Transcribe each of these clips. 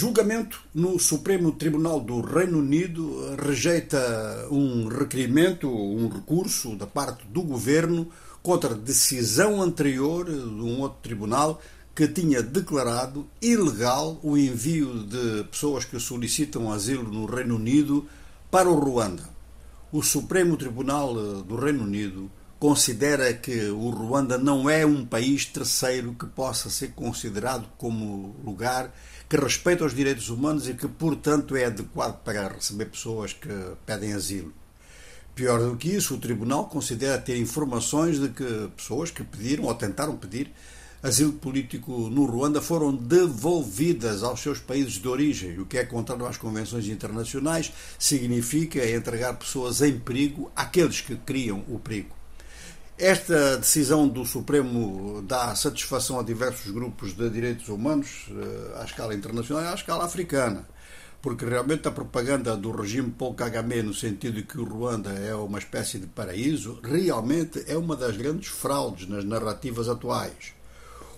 Julgamento no Supremo Tribunal do Reino Unido rejeita um requerimento, um recurso da parte do governo contra decisão anterior de um outro tribunal que tinha declarado ilegal o envio de pessoas que solicitam asilo no Reino Unido para o Ruanda. O Supremo Tribunal do Reino Unido considera que o Ruanda não é um país terceiro que possa ser considerado como lugar que respeita os direitos humanos e que, portanto, é adequado para receber pessoas que pedem asilo. Pior do que isso, o Tribunal considera ter informações de que pessoas que pediram ou tentaram pedir asilo político no Ruanda foram devolvidas aos seus países de origem, o que é contrário às convenções internacionais, significa entregar pessoas em perigo àqueles que criam o perigo. Esta decisão do Supremo dá satisfação a diversos grupos de direitos humanos eh, à escala internacional e à escala africana, porque realmente a propaganda do regime Paul Kagame, no sentido de que o Ruanda é uma espécie de paraíso, realmente é uma das grandes fraudes nas narrativas atuais.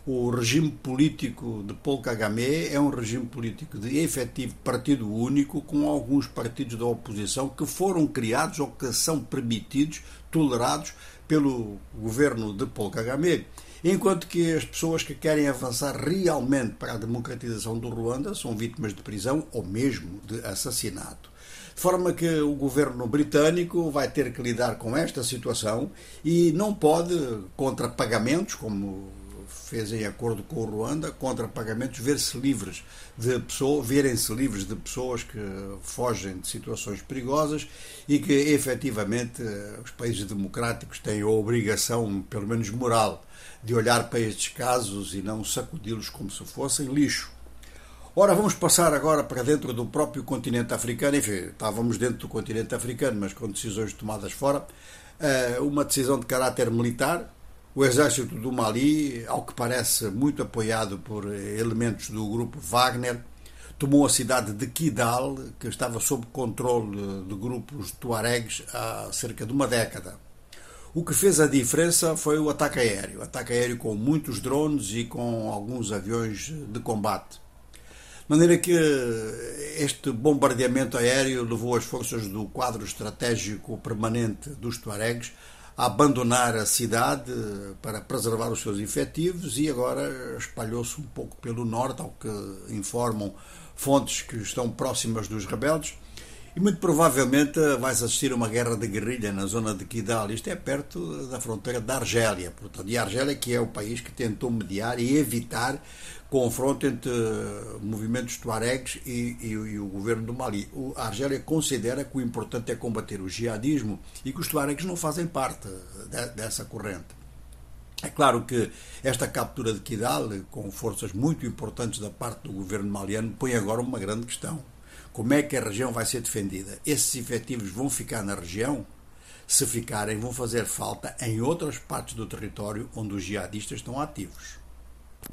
O regime político de Paul Kagame é um regime político de efetivo partido único, com alguns partidos da oposição que foram criados ou que são permitidos, tolerados pelo governo de Paul Kagame, enquanto que as pessoas que querem avançar realmente para a democratização do Ruanda são vítimas de prisão ou mesmo de assassinato. De forma que o governo britânico vai ter que lidar com esta situação e não pode, contra pagamentos, como fez em acordo com o Ruanda, contra pagamentos, ver-se livres de pessoas, verem-se livres de pessoas que fogem de situações perigosas e que efetivamente os países democráticos têm a obrigação, pelo menos moral, de olhar para estes casos e não sacudi-los como se fossem lixo. Ora, vamos passar agora para dentro do próprio continente africano. Enfim, estávamos dentro do continente africano, mas com decisões tomadas fora. Eh, uma decisão de caráter militar, o exército do Mali, ao que parece muito apoiado por elementos do grupo Wagner, tomou a cidade de Kidal, que estava sob controle de grupos tuaregs há cerca de uma década. O que fez a diferença foi o ataque aéreo. Ataque aéreo com muitos drones e com alguns aviões de combate. De maneira que este bombardeamento aéreo levou as forças do quadro estratégico permanente dos tuaregs a abandonar a cidade para preservar os seus efetivos e agora espalhou-se um pouco pelo norte, ao que informam fontes que estão próximas dos rebeldes. E muito provavelmente vais assistir a uma guerra de guerrilha na zona de Kidal. Isto é perto da fronteira da Argélia. Portanto, e a Argélia que é o país que tentou mediar e evitar confronto entre movimentos tuaregs e, e, e, o governo do Mali. O, a Argélia considera que o importante é combater o jihadismo e que os tuaregs não fazem parte de, dessa corrente. É claro que esta captura de Kidal, com forças muito importantes da parte do governo maliano, põe agora uma grande questão como é que a região vai ser defendida? Esses efetivos vão ficar na região? Se ficarem, vão fazer falta em outras partes do território onde os jihadistas estão ativos.